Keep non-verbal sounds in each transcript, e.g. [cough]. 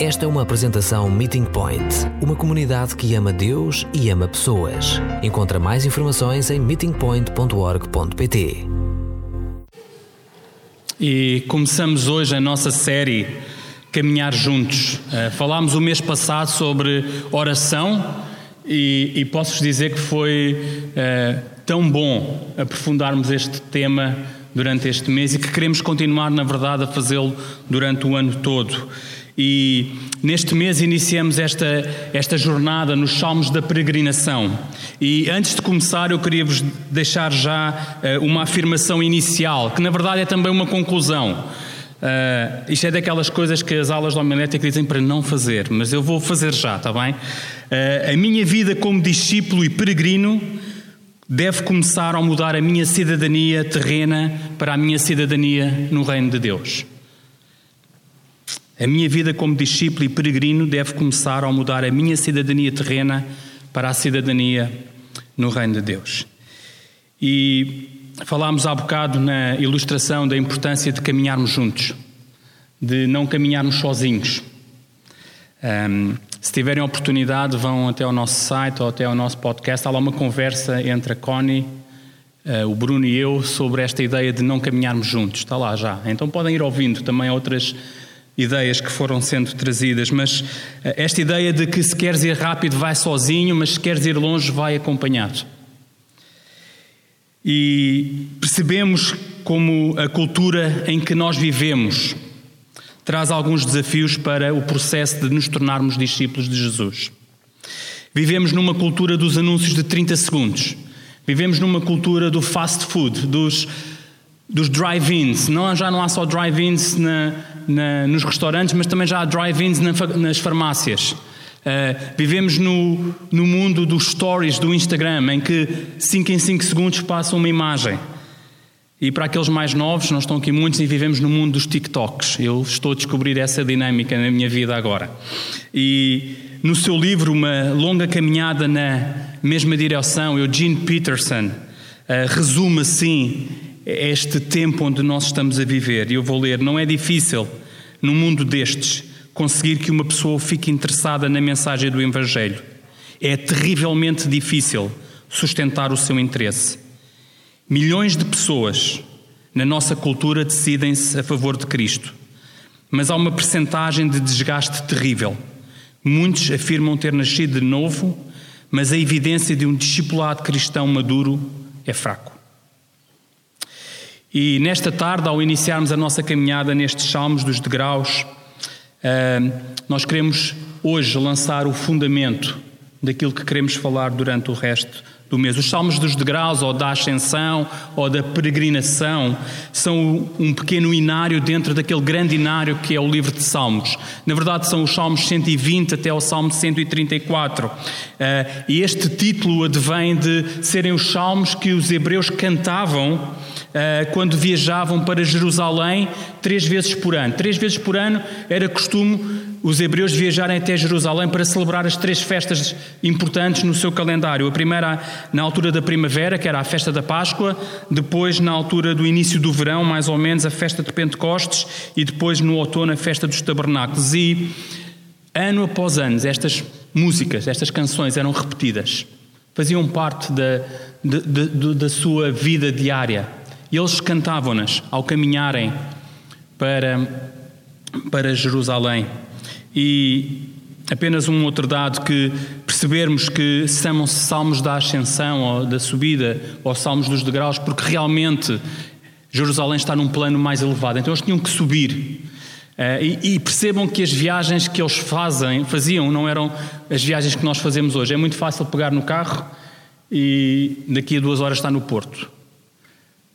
Esta é uma apresentação Meeting Point, uma comunidade que ama Deus e ama pessoas. Encontra mais informações em meetingpoint.org.pt. E começamos hoje a nossa série Caminhar Juntos. Uh, falámos o mês passado sobre oração e, e posso-vos dizer que foi uh, tão bom aprofundarmos este tema durante este mês e que queremos continuar, na verdade, a fazê-lo durante o ano todo. E neste mês iniciamos esta, esta jornada nos Salmos da Peregrinação. E antes de começar, eu queria vos deixar já uh, uma afirmação inicial, que na verdade é também uma conclusão. Uh, isto é daquelas coisas que as aulas de homilética dizem para não fazer, mas eu vou fazer já, está bem? Uh, a minha vida como discípulo e peregrino deve começar ao mudar a minha cidadania terrena para a minha cidadania no reino de Deus. A minha vida como discípulo e peregrino deve começar ao mudar a minha cidadania terrena para a cidadania no reino de Deus. E falámos há bocado na ilustração da importância de caminharmos juntos, de não caminharmos sozinhos. Um, se tiverem oportunidade, vão até ao nosso site ou até ao nosso podcast. Há lá uma conversa entre a Connie, uh, o Bruno e eu sobre esta ideia de não caminharmos juntos. Está lá já. Então podem ir ouvindo também outras ideias que foram sendo trazidas, mas uh, esta ideia de que se queres ir rápido vai sozinho, mas se queres ir longe vai acompanhado. E percebemos como a cultura em que nós vivemos traz alguns desafios para o processo de nos tornarmos discípulos de Jesus. Vivemos numa cultura dos anúncios de 30 segundos. Vivemos numa cultura do fast food, dos, dos drive-ins. Não, já não há só drive-ins na, na, nos restaurantes, mas também já há drive-ins na, nas farmácias. Uh, vivemos no, no mundo dos stories do Instagram, em que 5 em 5 segundos passa uma imagem. E para aqueles mais novos, não estão aqui muitos e vivemos no mundo dos TikToks. Eu estou a descobrir essa dinâmica na minha vida agora. E no seu livro, Uma Longa Caminhada na Mesma Direção, Eugene Peterson uh, resume assim este tempo onde nós estamos a viver. E eu vou ler: Não é difícil, num mundo destes, conseguir que uma pessoa fique interessada na mensagem do Evangelho. É terrivelmente difícil sustentar o seu interesse. Milhões de pessoas na nossa cultura decidem-se a favor de Cristo, mas há uma percentagem de desgaste terrível. Muitos afirmam ter nascido de novo, mas a evidência de um discipulado cristão maduro é fraco. E nesta tarde, ao iniciarmos a nossa caminhada nestes salmos dos degraus, ah, nós queremos hoje lançar o fundamento daquilo que queremos falar durante o resto do mês. Os salmos dos degraus, ou da ascensão, ou da peregrinação, são um pequeno inário dentro daquele grande inário que é o livro de Salmos. Na verdade, são os salmos 120 até o salmo 134. Eh, e este título advém de serem os salmos que os hebreus cantavam eh, quando viajavam para Jerusalém três vezes por ano. Três vezes por ano era costume os hebreus viajarem até Jerusalém para celebrar as três festas importantes no seu calendário. A primeira na altura da primavera, que era a festa da Páscoa, depois na altura do início do verão, mais ou menos, a festa de Pentecostes, e depois no outono a festa dos tabernáculos. E ano após ano, estas músicas, estas canções eram repetidas, faziam parte da, de, da sua vida diária. E eles cantavam-nas ao caminharem para, para Jerusalém. E apenas um outro dado que percebermos que chamam-se salmos da ascensão ou da subida ou salmos dos degraus, porque realmente Jerusalém está num plano mais elevado. Então eles tinham que subir. Uh, e, e, percebam que as viagens que eles fazem, faziam não eram as viagens que nós fazemos hoje. É muito fácil pegar no carro e daqui a duas horas está no Porto.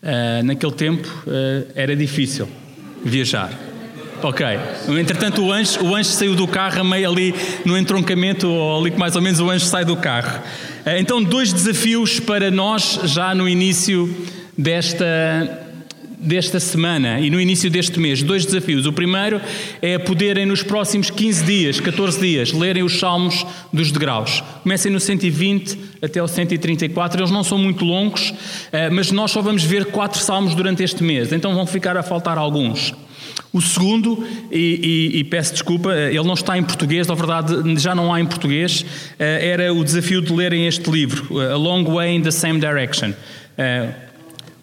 Uh, naquele tempo uh, era difícil viajar. Ok. Entretanto, o anjo, o anjo saiu do carro meio ali no entroncamento, ou ali que mais ou menos o anjo sai do carro. Eh, então, dois desafios para nós já no início desta, desta semana e no início deste mês dois desafios. O primeiro é poderem nos próximos 15 dias, 14 dias, lerem os salmos dos degraus. Comecem no 120 até o 134, eles não são muito longos, eh, mas nós só vamos ver quatro salmos durante este mês, então vão ficar a faltar alguns. O segundo, e, e, e, peço desculpa, eh, ele não está em português, na verdade já não há em português, eh, era o desafio de lerem este livro, A Long Way in the Same Direction.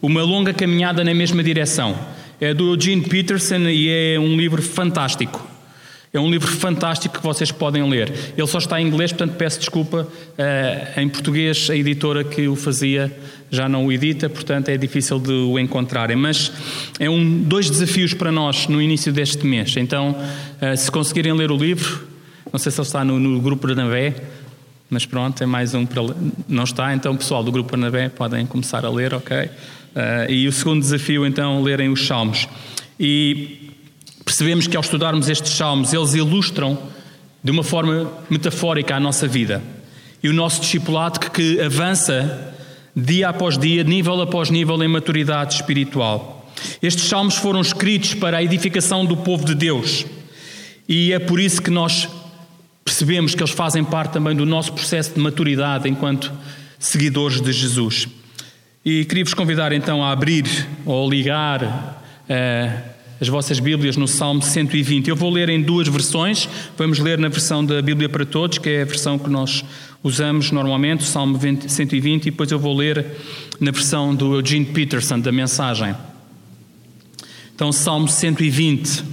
Uma longa caminhada na mesma direção. É do Eugene Peterson e é um livro fantástico. É um livro fantástico que vocês podem ler. Ele só está em inglês, portanto peço desculpa. Uh, em português, a editora que o fazia já não o edita, portanto é difícil de o encontrarem. Mas é um, dois desafios para nós no início deste mês. Então, uh, se conseguirem ler o livro, não sei se ele está no, no grupo Bernabé, mas pronto, é mais um para. Não está, então, pessoal do grupo Bernabé podem começar a ler, ok? Uh, e o segundo desafio, então, lerem os Salmos. E percebemos que ao estudarmos estes Salmos, eles ilustram de uma forma metafórica a nossa vida. E o nosso discipulado que, que avança dia após dia, nível após nível, em maturidade espiritual. Estes Salmos foram escritos para a edificação do povo de Deus. E é por isso que nós percebemos que eles fazem parte também do nosso processo de maturidade enquanto seguidores de Jesus. E queria-vos convidar então a abrir ou ligar uh, as vossas Bíblias no Salmo 120. Eu vou ler em duas versões. Vamos ler na versão da Bíblia para Todos, que é a versão que nós usamos normalmente, o Salmo 20, 120, e depois eu vou ler na versão do Eugene Peterson, da mensagem. Então, Salmo 120.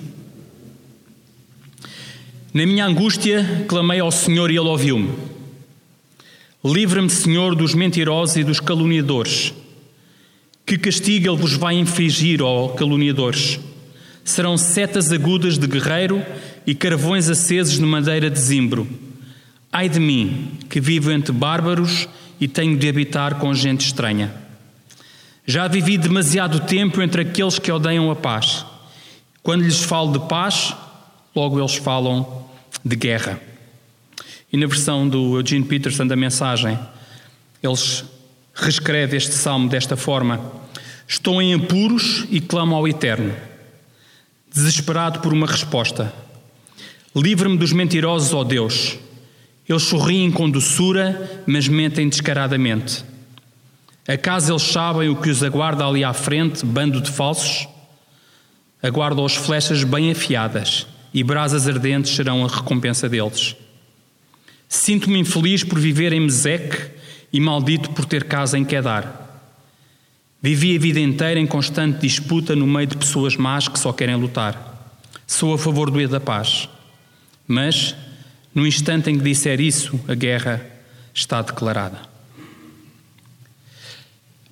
Na minha angústia, clamei ao Senhor e Ele ouviu-me. Livra-me, Senhor, dos mentirosos e dos caluniadores. Que castigo Ele vos vai infligir, ó caluniadores? Serão setas agudas de guerreiro e carvões acesos de madeira de zimbro. Ai de mim, que vivo entre bárbaros e tenho de habitar com gente estranha. Já vivi demasiado tempo entre aqueles que odeiam a paz. Quando lhes falo de paz, logo eles falam de guerra. E na versão do Eugene Peterson da mensagem, eles reescreve este salmo desta forma: Estou em apuros e clamo ao Eterno, desesperado por uma resposta. Livra-me dos mentirosos, ó Deus. Eles sorriem com doçura, mas mentem descaradamente. Acaso eles sabem o que os aguarda ali à frente, bando de falsos? Aguardam-os flechas bem afiadas, e brasas ardentes serão a recompensa deles. Sinto-me infeliz por viver em Meseque e maldito por ter casa em Quedar. Vivi a vida inteira em constante disputa no meio de pessoas más que só querem lutar. Sou a favor do E da paz. Mas, no instante em que disser isso, a guerra está declarada.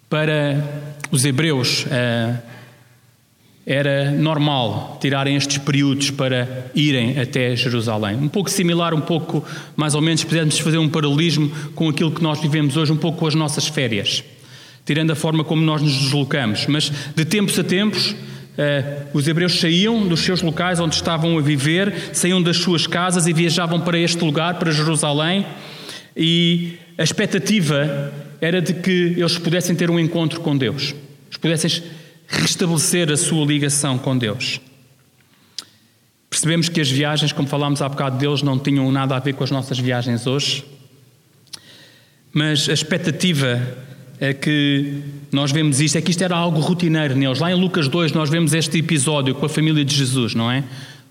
Para os hebreus, a era normal tirarem estes períodos para irem até Jerusalém. Um pouco similar, um pouco mais ou menos, podemos fazer um paralelismo com aquilo que nós vivemos hoje, um pouco com as nossas férias, tirando a forma como nós nos deslocamos. Mas de tempos a tempos, eh, os hebreus saíam dos seus locais onde estavam a viver, saíam das suas casas e viajavam para este lugar, para Jerusalém, e a expectativa era de que eles pudessem ter um encontro com Deus, eles pudessem restabelecer a sua ligação com Deus. Percebemos que as viagens, como falámos há bocado deles, não tinham nada a ver com as nossas viagens hoje. Mas a expectativa é que nós vemos isto, é que isto era algo rotineiro neles. Lá em Lucas 2 nós vemos este episódio com a família de Jesus, não é?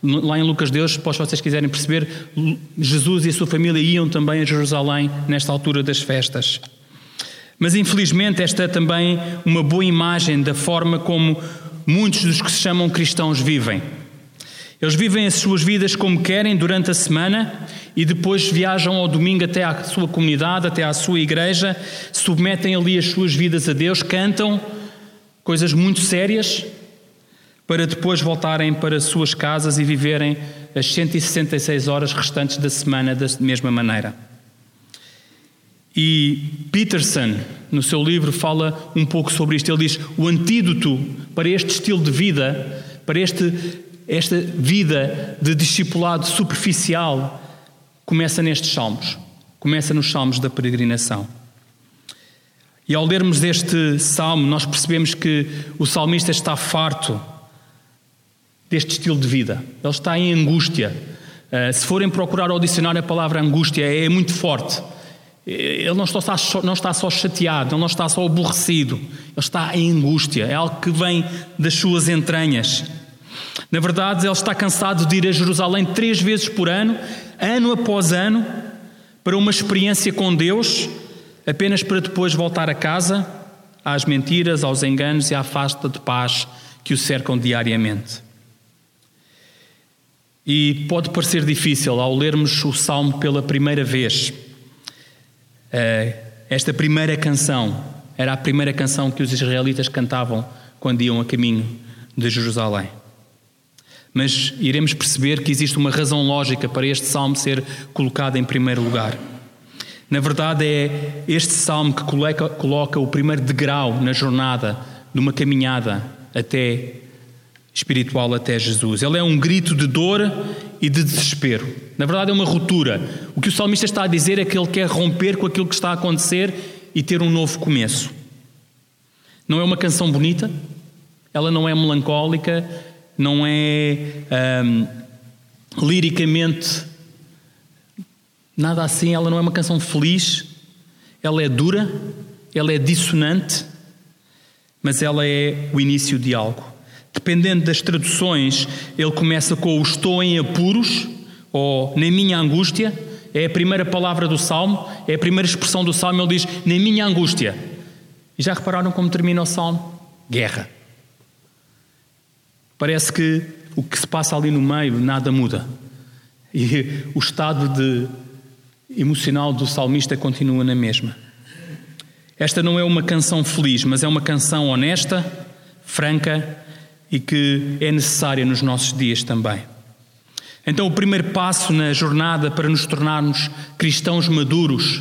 Lá em Lucas 2, se vocês quiserem perceber, Jesus e a sua família iam também a Jerusalém nesta altura das festas. Mas infelizmente esta é também uma boa imagem da forma como muitos dos que se chamam cristãos vivem. Eles vivem as suas vidas como querem durante a semana e depois viajam ao domingo até à sua comunidade, até à sua igreja, submetem ali as suas vidas a Deus, cantam coisas muito sérias para depois voltarem para as suas casas e viverem as 166 horas restantes da semana da mesma maneira. E Peterson, no seu livro, fala um pouco sobre isto. Ele diz: o antídoto para este estilo de vida, para este, esta vida de discipulado superficial, começa nestes salmos. Começa nos salmos da peregrinação. E ao lermos este salmo, nós percebemos que o salmista está farto deste estilo de vida. Ele está em angústia. Uh, se forem procurar ao dicionário a palavra angústia, é muito forte. Ele não está, só, não está só chateado, ele não está só aborrecido, ele está em angústia, é algo que vem das suas entranhas. Na verdade, ele está cansado de ir a Jerusalém três vezes por ano, ano após ano, para uma experiência com Deus, apenas para depois voltar a casa, às mentiras, aos enganos e à falta de paz que o cercam diariamente. E pode parecer difícil ao lermos o salmo pela primeira vez esta primeira canção era a primeira canção que os israelitas cantavam quando iam a caminho de Jerusalém. Mas iremos perceber que existe uma razão lógica para este salmo ser colocado em primeiro lugar. Na verdade, é este salmo que coloca, coloca o primeiro degrau na jornada de uma caminhada até espiritual até Jesus. Ele é um grito de dor e de desespero. Na verdade, é uma ruptura. O que o salmista está a dizer é que ele quer romper com aquilo que está a acontecer e ter um novo começo. Não é uma canção bonita, ela não é melancólica, não é hum, liricamente nada assim, ela não é uma canção feliz, ela é dura, ela é dissonante, mas ela é o início de algo. Dependendo das traduções, ele começa com o estou em apuros ou na minha angústia. É a primeira palavra do salmo, é a primeira expressão do salmo. Ele diz na minha angústia. E já repararam como termina o salmo? Guerra. Parece que o que se passa ali no meio nada muda. E o estado de emocional do salmista continua na mesma. Esta não é uma canção feliz, mas é uma canção honesta, franca e que é necessária nos nossos dias também. Então, o primeiro passo na jornada para nos tornarmos cristãos maduros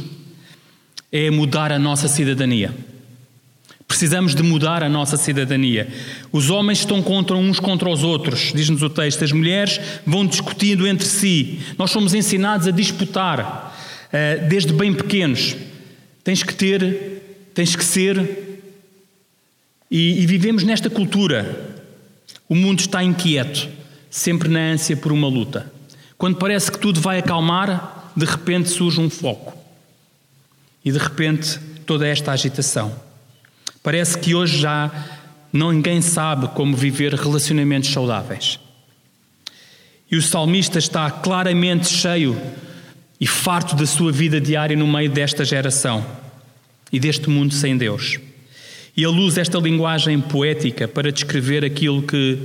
é mudar a nossa cidadania. Precisamos de mudar a nossa cidadania. Os homens estão contra uns contra os outros, diz-nos o texto. As mulheres vão discutindo entre si. Nós somos ensinados a disputar eh, desde bem pequenos. Tens que ter, tens que ser. E, e vivemos nesta cultura o mundo está inquieto, sempre na ânsia por uma luta. Quando parece que tudo vai acalmar, de repente surge um foco. E de repente toda esta agitação. Parece que hoje já ninguém sabe como viver relacionamentos saudáveis. E o salmista está claramente cheio e farto da sua vida diária no meio desta geração e deste mundo sem Deus. E ele usa esta linguagem poética para descrever aquilo que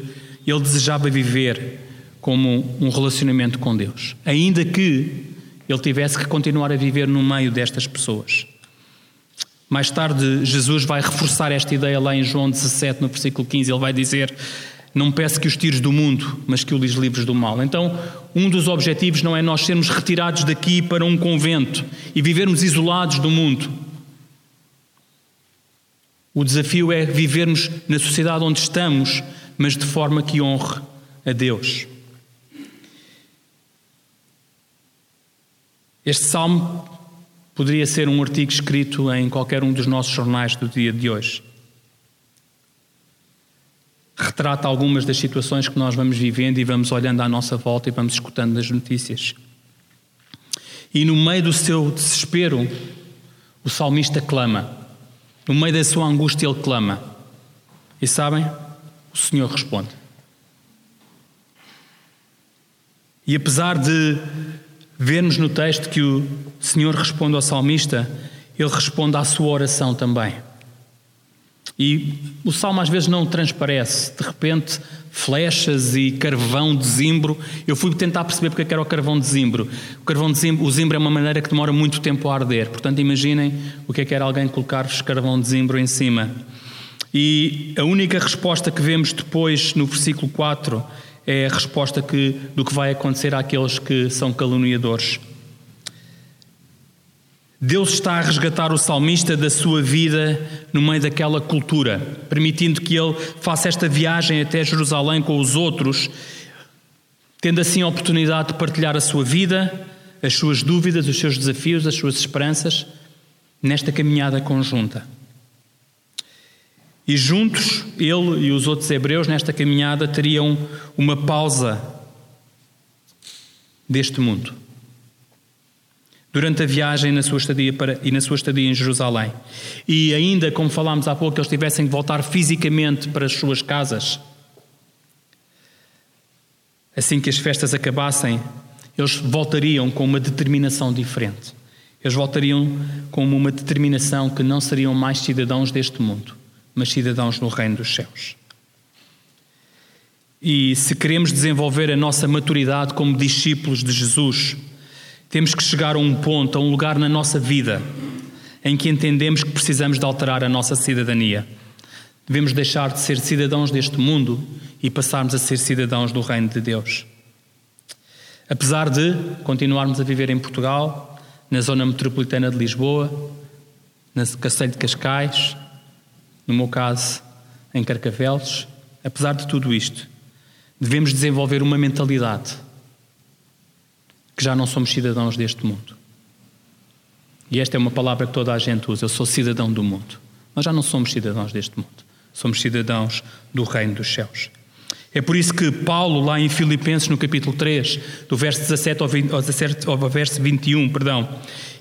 ele desejava viver como um relacionamento com Deus, ainda que ele tivesse que continuar a viver no meio destas pessoas. Mais tarde, Jesus vai reforçar esta ideia lá em João 17, no versículo 15. Ele vai dizer: Não peço que os tires do mundo, mas que os livres do mal. Então, um dos objetivos não é nós sermos retirados daqui para um convento e vivermos isolados do mundo. O desafio é vivermos na sociedade onde estamos, mas de forma que honre a Deus. Este salmo poderia ser um artigo escrito em qualquer um dos nossos jornais do dia de hoje. Retrata algumas das situações que nós vamos vivendo e vamos olhando à nossa volta e vamos escutando nas notícias. E no meio do seu desespero, o salmista clama. No meio da sua angústia, ele clama. E sabem? O Senhor responde. E apesar de vermos no texto que o Senhor responde ao salmista, ele responde à sua oração também. E o salmo às vezes não transparece, de repente, flechas e carvão de zimbro. Eu fui tentar perceber porque é era o carvão de zimbro. O carvão de zimbro, o zimbro é uma maneira que demora muito tempo a arder. Portanto, imaginem o que é que era alguém colocar-vos carvão de zimbro em cima. E a única resposta que vemos depois no versículo 4 é a resposta que, do que vai acontecer àqueles que são caluniadores. Deus está a resgatar o salmista da sua vida no meio daquela cultura, permitindo que ele faça esta viagem até Jerusalém com os outros, tendo assim a oportunidade de partilhar a sua vida, as suas dúvidas, os seus desafios, as suas esperanças, nesta caminhada conjunta. E juntos, ele e os outros hebreus nesta caminhada teriam uma pausa deste mundo. Durante a viagem na sua estadia para, e na sua estadia em Jerusalém. E ainda, como falámos há pouco, eles tivessem de voltar fisicamente para as suas casas. Assim que as festas acabassem, eles voltariam com uma determinação diferente. Eles voltariam com uma determinação que não seriam mais cidadãos deste mundo, mas cidadãos no reino dos céus. E se queremos desenvolver a nossa maturidade como discípulos de Jesus, temos que chegar a um ponto, a um lugar na nossa vida em que entendemos que precisamos de alterar a nossa cidadania. Devemos deixar de ser cidadãos deste mundo e passarmos a ser cidadãos do reino de Deus. Apesar de continuarmos a viver em Portugal, na zona metropolitana de Lisboa, na Cacilho de Cascais, no meu caso, em Carcavelos, apesar de tudo isto, devemos desenvolver uma mentalidade já não somos cidadãos deste mundo. E esta é uma palavra que toda a gente usa: eu sou cidadão do mundo. Nós já não somos cidadãos deste mundo, somos cidadãos do reino dos céus. É por isso que Paulo, lá em Filipenses, no capítulo 3, do verso 17 ao, 20, ao, 17, ao verso 21, perdão,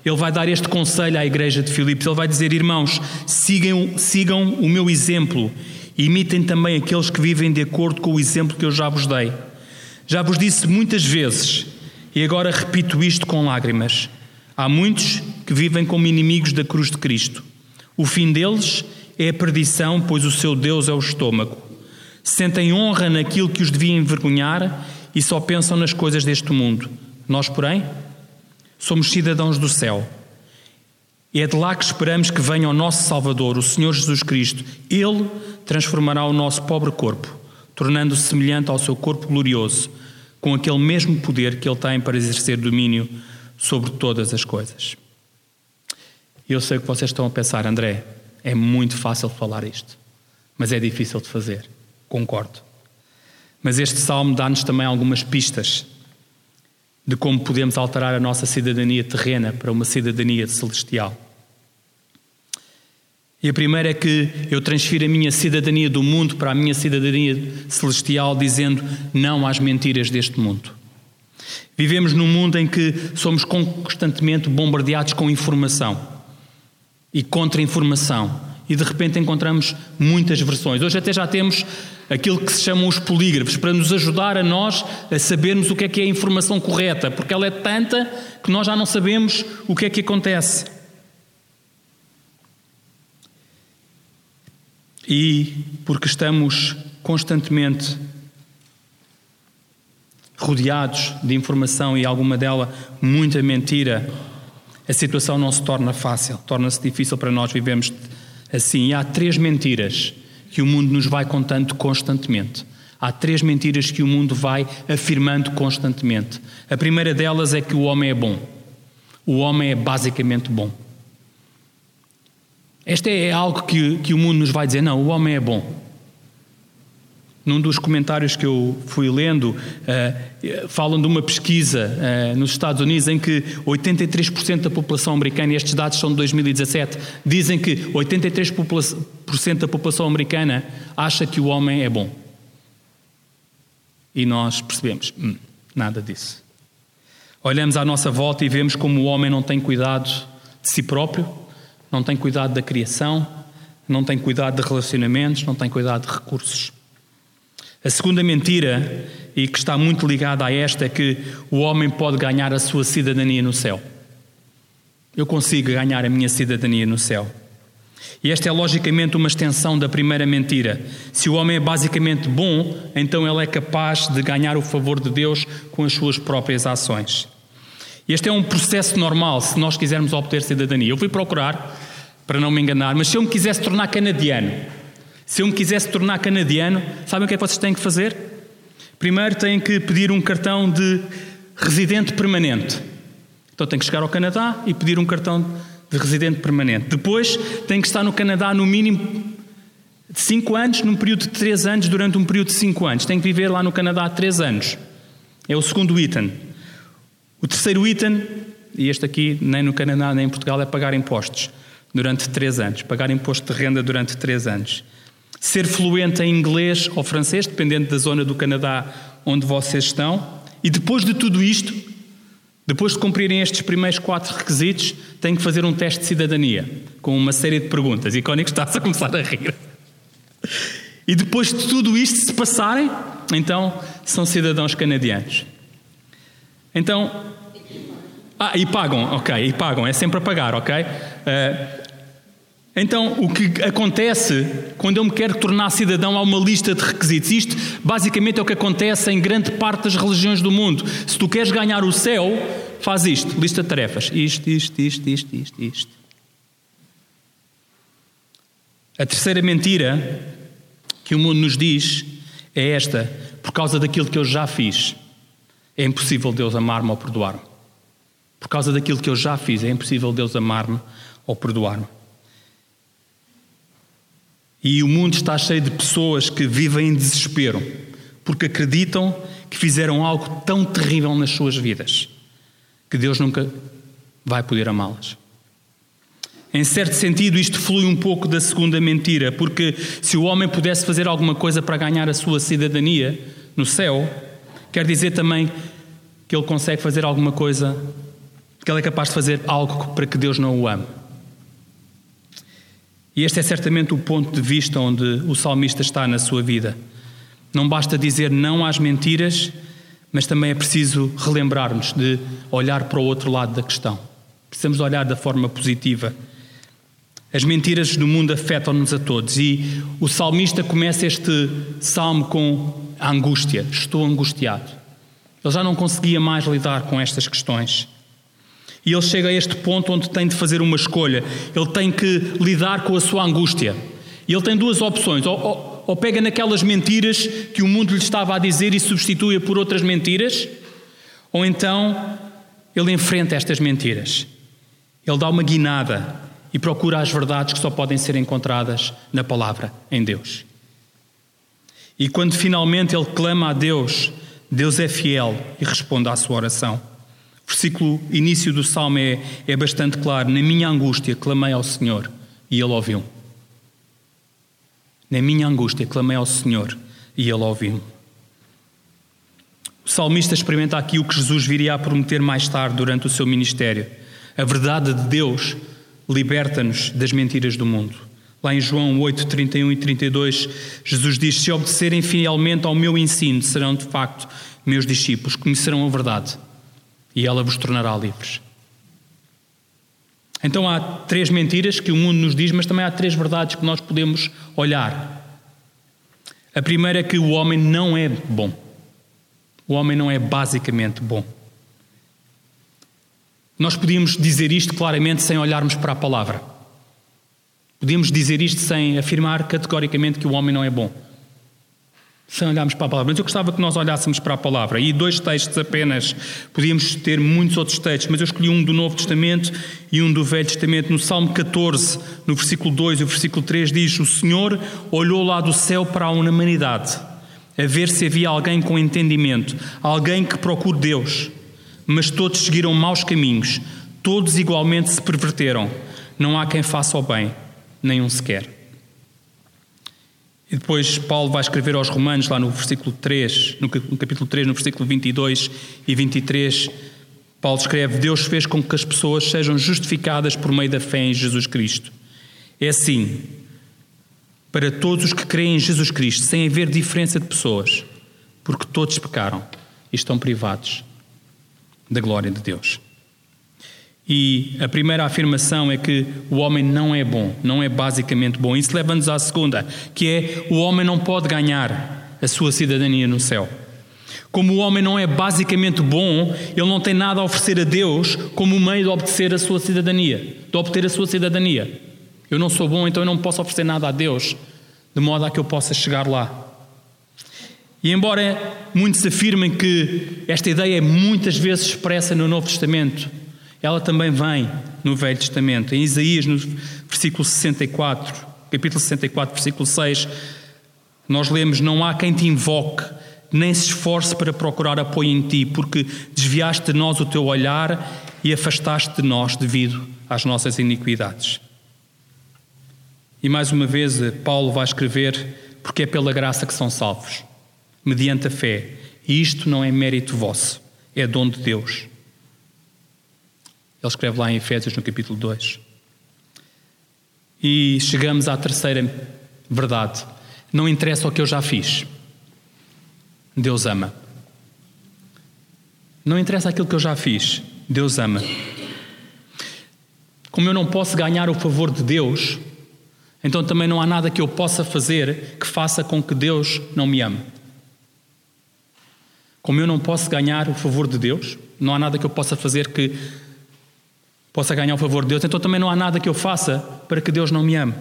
ele vai dar este conselho à igreja de Filipos. Ele vai dizer: Irmãos, sigam, sigam o meu exemplo, imitem também aqueles que vivem de acordo com o exemplo que eu já vos dei. Já vos disse muitas vezes, e agora repito isto com lágrimas: há muitos que vivem como inimigos da cruz de Cristo. O fim deles é a perdição, pois o seu Deus é o estômago sentem honra naquilo que os devia envergonhar e só pensam nas coisas deste mundo. Nós, porém, somos cidadãos do céu. É de lá que esperamos que venha o nosso Salvador, o Senhor Jesus Cristo. Ele transformará o nosso pobre corpo, tornando-se semelhante ao seu corpo glorioso, com aquele mesmo poder que ele tem para exercer domínio sobre todas as coisas. Eu sei que vocês estão a pensar, André, é muito fácil falar isto, mas é difícil de fazer. Concordo. Mas este salmo dá-nos também algumas pistas de como podemos alterar a nossa cidadania terrena para uma cidadania celestial. E a primeira é que eu transfiro a minha cidadania do mundo para a minha cidadania celestial, dizendo não às mentiras deste mundo. Vivemos num mundo em que somos constantemente bombardeados com informação e contra-informação, e de repente encontramos muitas versões. Hoje até já temos aquilo que se chamam os polígrafos, para nos ajudar a nós a sabermos o que é que é a informação correta, porque ela é tanta que nós já não sabemos o que é que acontece. E porque estamos constantemente rodeados de informação e alguma dela muita mentira, a situação não se torna fácil, torna-se difícil para nós vivermos assim. E há três mentiras que o mundo nos vai contando constantemente. Há três mentiras que o mundo vai afirmando constantemente. A primeira delas é que o homem é bom. O homem é basicamente bom. Este é algo que, que o mundo nos vai dizer: não, o homem é bom. Num dos comentários que eu fui lendo, uh, falam de uma pesquisa uh, nos Estados Unidos em que 83% da população americana, e estes dados são de 2017, dizem que 83% da população americana acha que o homem é bom. E nós percebemos, hum, nada disso. Olhamos à nossa volta e vemos como o homem não tem cuidado de si próprio, não tem cuidado da criação, não tem cuidado de relacionamentos, não tem cuidado de recursos. A segunda mentira, e que está muito ligada a esta, é que o homem pode ganhar a sua cidadania no céu. Eu consigo ganhar a minha cidadania no céu. E esta é logicamente uma extensão da primeira mentira. Se o homem é basicamente bom, então ele é capaz de ganhar o favor de Deus com as suas próprias ações. Este é um processo normal se nós quisermos obter cidadania. Eu fui procurar, para não me enganar, mas se eu me quisesse tornar canadiano, se eu me quisesse tornar canadiano, sabem o que é que vocês têm que fazer? Primeiro têm que pedir um cartão de residente permanente. Então têm que chegar ao Canadá e pedir um cartão de residente permanente. Depois têm que estar no Canadá no mínimo de 5 anos, num período de 3 anos, durante um período de 5 anos. Têm que viver lá no Canadá há 3 anos. É o segundo item. O terceiro item, e este aqui nem no Canadá nem em Portugal, é pagar impostos durante 3 anos. Pagar imposto de renda durante 3 anos. ser fluente em inglês ou francês, dependendo da zona do Canadá onde vocês estão. E depois de tudo isto, depois de cumprirem estes primeiros quatro requisitos, têm que fazer um teste de cidadania, com uma série de perguntas. E Cónico está-se a começar a rir. E depois de tudo isto se passarem, então são cidadãos canadianos. Então. Ah, e pagam, ok, e pagam, é sempre a pagar, ok? Uh, então, o que acontece quando eu me quero tornar cidadão, há uma lista de requisitos. Isto, basicamente, é o que acontece em grande parte das religiões do mundo. Se tu queres ganhar o céu, faz isto: lista de tarefas. Isto, isto, isto, isto, isto, isto. A terceira mentira que o mundo nos diz é esta: por causa daquilo que eu já fiz, é impossível Deus amar-me ou perdoar-me. Por causa daquilo que eu já fiz, é impossível Deus amar-me ou perdoar-me. E o mundo está cheio de pessoas que vivem em desespero, porque acreditam que fizeram algo tão terrível nas suas vidas, que Deus nunca vai poder amá-las. Em certo sentido, isto flui um pouco da segunda mentira, porque se o homem pudesse fazer alguma coisa para ganhar a sua cidadania no céu, quer dizer também que ele consegue fazer alguma coisa, que ele é capaz de fazer algo para que Deus não o ame. E este é certamente o ponto de vista onde o salmista está na sua vida. Não basta dizer não às mentiras, mas também é preciso relembrar-nos de olhar para o outro lado da questão. Precisamos olhar da forma positiva. As mentiras do mundo afetam-nos a todos e o salmista começa este salmo com a angústia. Estou angustiado. Ele já não conseguia mais lidar com estas questões. E ele chega a este ponto onde tem de fazer uma escolha. Ele tem que lidar com a sua angústia. E ele tem duas opções. Ou, ou, ou pega naquelas mentiras que o mundo lhe estava a dizer e substitui-a por outras mentiras, ou então ele enfrenta estas mentiras. Ele dá uma guinada e procura as verdades que só podem ser encontradas na palavra, em Deus. E quando finalmente ele clama a Deus, Deus é fiel e responde à sua oração versículo início do salmo é, é bastante claro. Na minha angústia clamei ao Senhor e Ele ouviu. Na minha angústia clamei ao Senhor e Ele ouviu. O salmista experimenta aqui o que Jesus viria a prometer mais tarde durante o seu ministério. A verdade de Deus liberta-nos das mentiras do mundo. Lá em João 8, 31 e 32, Jesus diz: Se obedecerem fielmente ao meu ensino, serão de facto meus discípulos, conhecerão a verdade e ela vos tornará livres. Então há três mentiras que o mundo nos diz, mas também há três verdades que nós podemos olhar. A primeira é que o homem não é bom. O homem não é basicamente bom. Nós podíamos dizer isto claramente sem olharmos para a palavra. Podíamos dizer isto sem afirmar categoricamente que o homem não é bom sem olharmos para a palavra. Mas eu gostava que nós olhássemos para a palavra. E dois textos apenas. Podíamos ter muitos outros textos, mas eu escolhi um do Novo Testamento e um do Velho Testamento. No Salmo 14, no versículo 2 e o versículo 3, diz: O Senhor olhou lá do céu para a humanidade, a ver se havia alguém com entendimento, alguém que procure Deus. Mas todos seguiram maus caminhos, todos igualmente se perverteram. Não há quem faça o bem, nenhum sequer. E depois Paulo vai escrever aos Romanos, lá no versículo 3, no capítulo 3, no versículo 22 e 23, Paulo escreve: Deus fez com que as pessoas sejam justificadas por meio da fé em Jesus Cristo. É assim, para todos os que creem em Jesus Cristo, sem haver diferença de pessoas, porque todos pecaram e estão privados da glória de Deus. E a primeira afirmação é que o homem não é bom, não é basicamente bom. Isso leva-nos à segunda, que é o homem não pode ganhar a sua cidadania no céu. Como o homem não é basicamente bom, ele não tem nada a oferecer a Deus como meio de obter a sua cidadania, de obter a sua cidadania. Eu não sou bom, então eu não posso oferecer nada a Deus, de modo a que eu possa chegar lá. E embora muitos afirmem que esta ideia é muitas vezes expressa no Novo Testamento, ela também vem no Velho Testamento. Em Isaías, no versículo 64, capítulo 64, versículo 6, nós lemos: Não há quem te invoque, nem se esforce para procurar apoio em ti, porque desviaste de nós o teu olhar e afastaste de nós devido às nossas iniquidades. E mais uma vez, Paulo vai escrever: porque é pela graça que são salvos, mediante a fé. E isto não é mérito vosso, é dom de Deus. Ele escreve lá em Efésios, no capítulo 2. E chegamos à terceira verdade. Não interessa o que eu já fiz. Deus ama. Não interessa aquilo que eu já fiz. Deus ama. Como eu não posso ganhar o favor de Deus, então também não há nada que eu possa fazer que faça com que Deus não me ame. Como eu não posso ganhar o favor de Deus, não há nada que eu possa fazer que possa ganhar o favor de Deus, então também não há nada que eu faça para que Deus não me ame.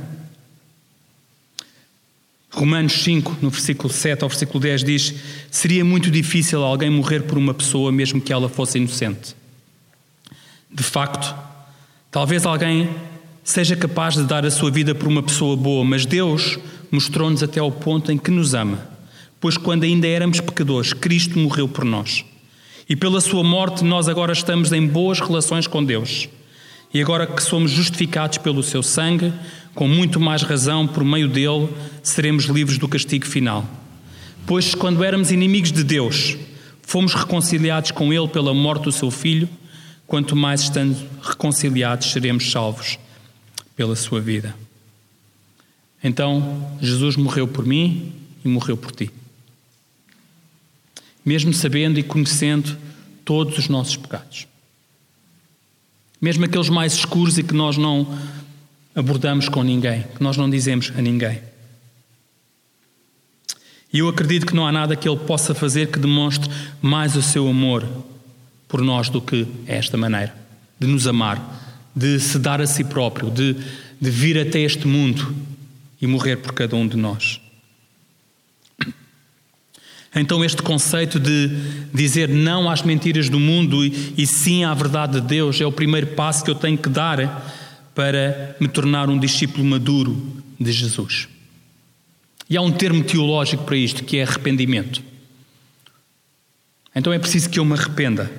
Romanos 5, no versículo 7 ao versículo 10, diz: Seria muito difícil alguém morrer por uma pessoa, mesmo que ela fosse inocente. De facto, talvez alguém seja capaz de dar a sua vida por uma pessoa boa, mas Deus mostrou-nos até ao ponto em que nos ama, pois quando ainda éramos pecadores, Cristo morreu por nós. E pela sua morte, nós agora estamos em boas relações com Deus. E agora que somos justificados pelo seu sangue, com muito mais razão, por meio dele, seremos livres do castigo final. Pois, quando éramos inimigos de Deus, fomos reconciliados com ele pela morte do seu filho, quanto mais estando reconciliados, seremos salvos pela sua vida. Então, Jesus morreu por mim e morreu por ti. Mesmo sabendo e conhecendo todos os nossos pecados. Mesmo aqueles mais escuros e que nós não abordamos com ninguém, que nós não dizemos a ninguém. E eu acredito que não há nada que Ele possa fazer que demonstre mais o seu amor por nós do que esta maneira de nos amar, de se dar a si próprio, de, de vir até este mundo e morrer por cada um de nós. Então, este conceito de dizer não às mentiras do mundo e, e, sim à verdade de Deus é o primeiro passo que eu tenho que dar para me tornar um discípulo maduro de Jesus. E há um termo teológico para isto que é arrependimento. Então é preciso que eu me arrependa.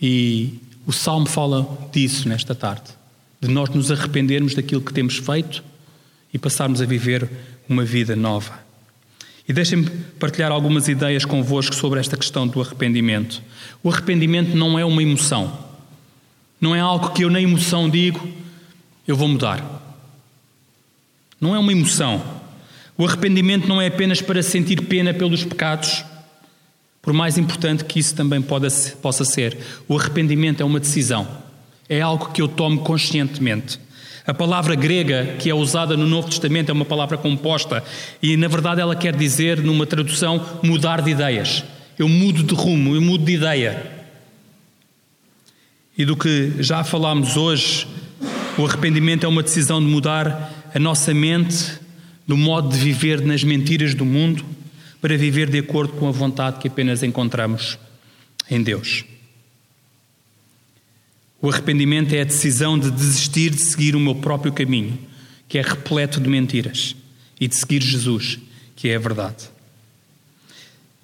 E o Salmo fala disso nesta tarde, de nós nos arrependermos daquilo que temos feito e passarmos a viver uma vida nova. E deixem-me partilhar algumas ideias convosco sobre esta questão do arrependimento. O arrependimento não é uma emoção. Não é algo que eu, na emoção, digo, eu vou mudar. Não é uma emoção. O arrependimento não é apenas para sentir pena pelos pecados, por mais importante que isso também possa ser. O arrependimento é uma decisão. É algo que eu tomo conscientemente. A palavra grega que é usada no Novo Testamento é uma palavra composta e, na verdade, ela quer dizer, numa tradução, mudar de ideias. Eu mudo de rumo, eu mudo de ideia. E do que já falámos hoje, o arrependimento é uma decisão de mudar a nossa mente do modo de viver nas mentiras do mundo para viver de acordo com a vontade que apenas encontramos em Deus. O arrependimento é a decisão de desistir de seguir o meu próprio caminho, que é repleto de mentiras, e de seguir Jesus, que é a verdade.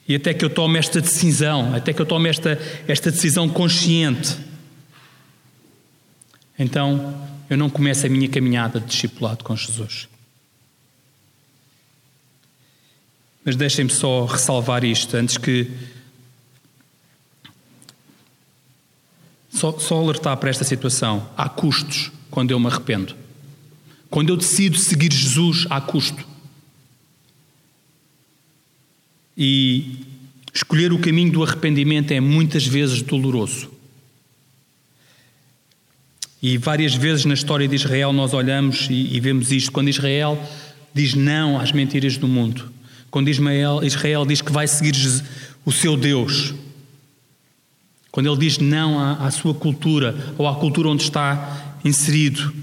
E até que eu tome esta decisão, até que eu tome esta, esta decisão consciente, então eu não começo a minha caminhada de discipulado com Jesus. Mas deixem-me só ressalvar isto antes que Só, só alertar para esta situação. Há custos quando eu me arrependo. Quando eu decido seguir Jesus, há custo. E escolher o caminho do arrependimento é muitas vezes doloroso. E várias vezes na história de Israel nós olhamos e, e vemos isto. Quando Israel diz não às mentiras do mundo, quando Ismael, Israel diz que vai seguir o seu Deus, quando ele diz não à, à sua cultura ou à cultura onde está inserido,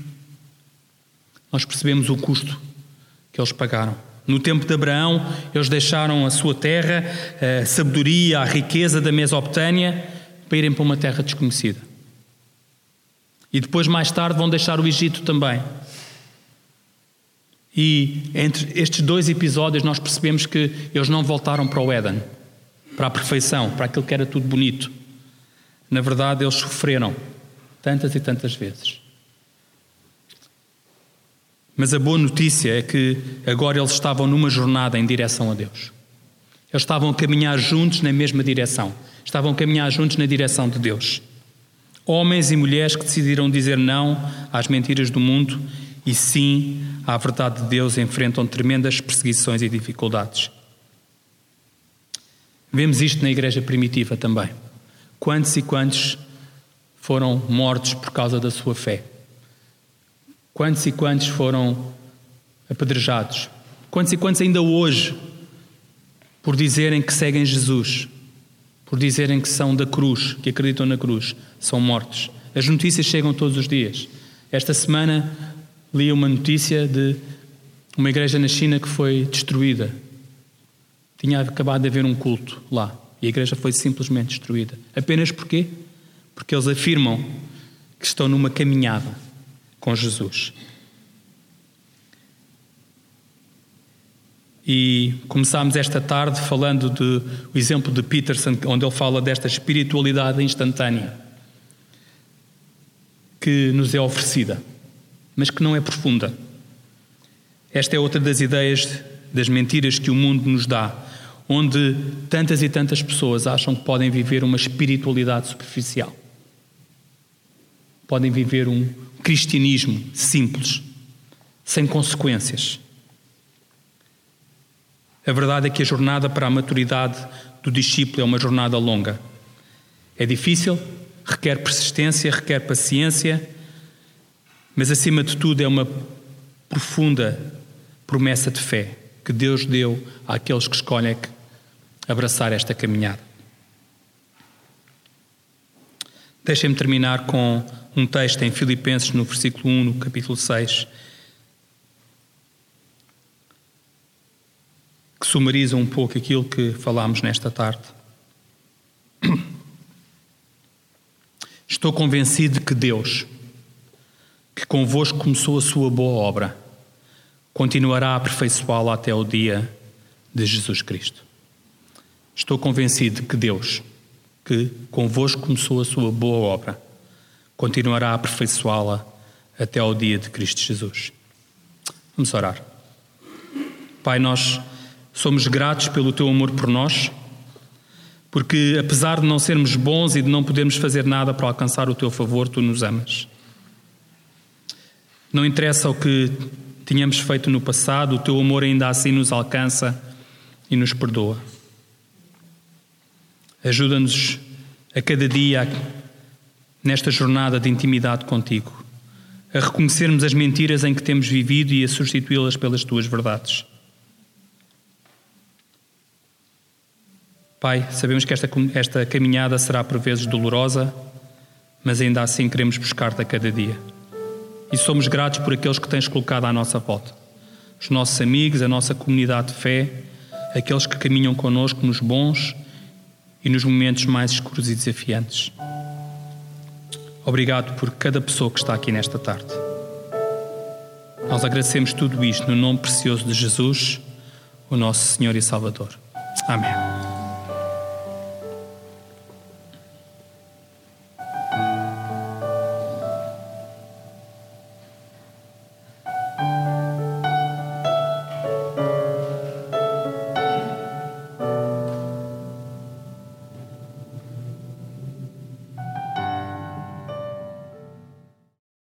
nós percebemos o custo que eles pagaram. No tempo de Abraão, eles deixaram a sua terra, a sabedoria, a riqueza da Mesopotâmia, para irem para uma terra desconhecida. E depois, mais tarde, vão deixar o Egito também. E entre estes dois episódios, nós percebemos que eles não voltaram para o Éden, para a perfeição, para aquilo que era tudo bonito. Na verdade, eles sofreram tantas e tantas vezes. Mas a boa notícia é que agora eles estavam numa jornada em direção a Deus. Eles estavam a caminhar juntos na mesma direção. Estavam a caminhar juntos na direção de Deus. Homens e mulheres que decidiram dizer não às mentiras do mundo e sim à verdade de Deus enfrentam tremendas perseguições e dificuldades. Vemos isto na igreja primitiva também. Quantos e quantos foram mortos por causa da sua fé? Quantos e quantos foram apedrejados? Quantos e quantos ainda hoje, por dizerem que seguem Jesus, por dizerem que são da cruz, que acreditam na cruz, são mortos? As notícias chegam todos os dias. Esta semana li uma notícia de uma igreja na China que foi destruída. Tinha acabado de haver um culto lá e a igreja foi simplesmente destruída. Apenas porquê? Porque eles afirmam que estão numa caminhada com Jesus. E começámos esta tarde falando do exemplo de Peterson, onde ele fala desta espiritualidade instantânea que nos é oferecida, mas que não é profunda. Esta é outra das ideias, das mentiras que o mundo nos dá, onde tantas e tantas pessoas acham que podem viver uma espiritualidade superficial. Podem viver um, cristianismo simples, sem consequências. A verdade é que a jornada para a maturidade do discípulo é uma jornada longa. É difícil, requer persistência, requer paciência, mas acima de tudo é uma profunda promessa de fé que Deus deu àqueles que escolhem abraçar esta caminhada. Deixem-me terminar com um texto em Filipenses, no versículo 1, no capítulo 6, que sumariza um pouco aquilo que falámos nesta tarde. [clears throat] Estou convencido que Deus, que convosco começou a sua boa obra, continuará a aperfeiçoá-la até o dia de Jesus Cristo. Estou convencido que Deus, que convosco começou a sua boa obra, continuará a aperfeiçoá-la até ao dia de Cristo Jesus. Vamos orar. Pai, nós somos gratos pelo teu amor por nós, porque apesar de não sermos bons e de não podermos fazer nada para alcançar o teu favor, tu nos amas. Não interessa o que tínhamos feito no passado, o teu amor ainda assim nos alcança e nos perdoa. Ajuda-nos a cada dia nesta jornada de intimidade contigo, a reconhecermos as mentiras em que temos vivido e a substituí-las pelas tuas verdades. Pai, sabemos que esta, esta caminhada será por vezes dolorosa, mas ainda assim queremos buscar-te a cada dia. E somos gratos por aqueles que tens colocado à nossa volta. Os nossos amigos, a nossa comunidade de fé, aqueles que caminham connosco nos bons e nos momentos mais escuros e desafiantes. Obrigado por cada pessoa que está aqui nesta tarde. Nós agradecemos tudo isto no nome precioso de Jesus, o nosso Senhor e Salvador. Amém.